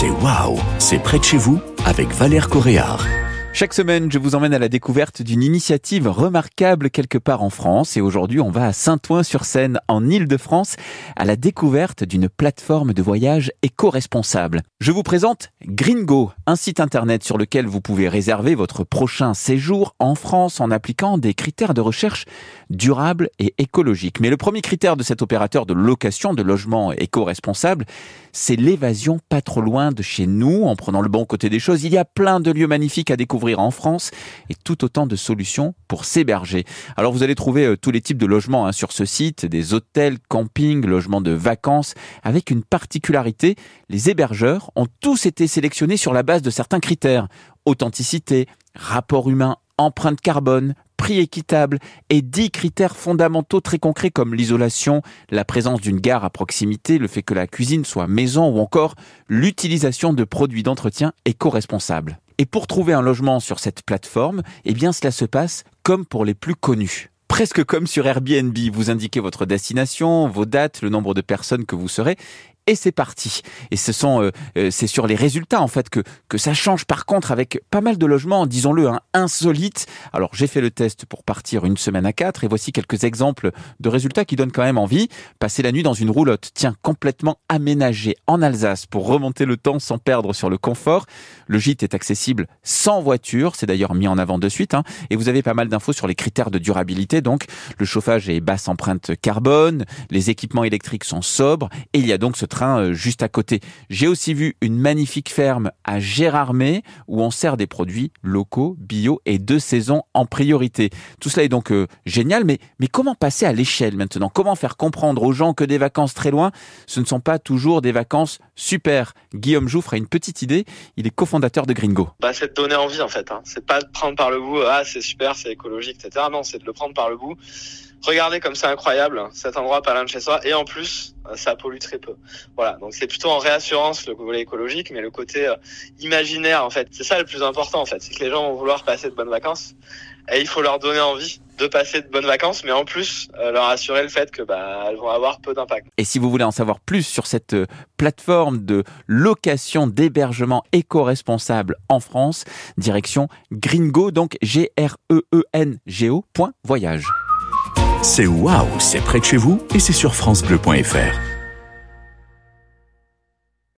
C'est waouh, c'est près de chez vous avec Valère Coréard. Chaque semaine, je vous emmène à la découverte d'une initiative remarquable quelque part en France. Et aujourd'hui, on va à Saint-Ouen-sur-Seine, en Île-de-France, à la découverte d'une plateforme de voyage éco-responsable. Je vous présente Gringo, un site internet sur lequel vous pouvez réserver votre prochain séjour en France en appliquant des critères de recherche durables et écologiques. Mais le premier critère de cet opérateur de location de logements éco-responsables, c'est l'évasion pas trop loin de chez nous, en prenant le bon côté des choses. Il y a plein de lieux magnifiques à découvrir en France et tout autant de solutions pour s'héberger. Alors vous allez trouver euh, tous les types de logements hein, sur ce site, des hôtels, campings, logements de vacances, avec une particularité, les hébergeurs ont tous été sélectionnés sur la base de certains critères. Authenticité, rapport humain, empreinte carbone, prix équitable et dix critères fondamentaux très concrets comme l'isolation, la présence d'une gare à proximité, le fait que la cuisine soit maison ou encore l'utilisation de produits d'entretien éco-responsables. Et pour trouver un logement sur cette plateforme, eh bien cela se passe comme pour les plus connus presque comme sur Airbnb. Vous indiquez votre destination, vos dates, le nombre de personnes que vous serez, et c'est parti. Et ce sont, euh, euh, c'est sur les résultats en fait que que ça change. Par contre, avec pas mal de logements, disons-le, hein, insolites. Alors j'ai fait le test pour partir une semaine à quatre, et voici quelques exemples de résultats qui donnent quand même envie. Passer la nuit dans une roulotte, tiens, complètement aménagée en Alsace pour remonter le temps sans perdre sur le confort. Le gîte est accessible sans voiture, c'est d'ailleurs mis en avant de suite. Hein, et vous avez pas mal d'infos sur les critères de durabilité. Donc le chauffage est basse empreinte carbone, les équipements électriques sont sobres, et il y a donc ce euh, juste à côté. J'ai aussi vu une magnifique ferme à Gérardmer où on sert des produits locaux, bio et de saison en priorité. Tout cela est donc euh, génial, mais, mais comment passer à l'échelle maintenant? Comment faire comprendre aux gens que des vacances très loin, ce ne sont pas toujours des vacances super? Guillaume Jouffre a une petite idée, il est cofondateur de Gringo. Bah, c'est de donner envie en fait, hein. c'est pas de prendre par le bout, ah c'est super, c'est écologique, etc. Non, c'est de le prendre par le bout. Regardez comme c'est incroyable, cet endroit pas loin de chez soi, et en plus, euh, ça pollue très peu. Voilà, donc c'est plutôt en réassurance le volet écologique, mais le côté euh, imaginaire, en fait, c'est ça le plus important, en fait, c'est que les gens vont vouloir passer de bonnes vacances, et il faut leur donner envie de passer de bonnes vacances, mais en plus euh, leur assurer le fait que bah, elles vont avoir peu d'impact. Et si vous voulez en savoir plus sur cette plateforme de location d'hébergement éco-responsable en France, direction Gringo, donc G-R-E-E-N-G-O. Voyage. C'est waouh, c'est près de chez vous et c'est sur FranceBleu.fr.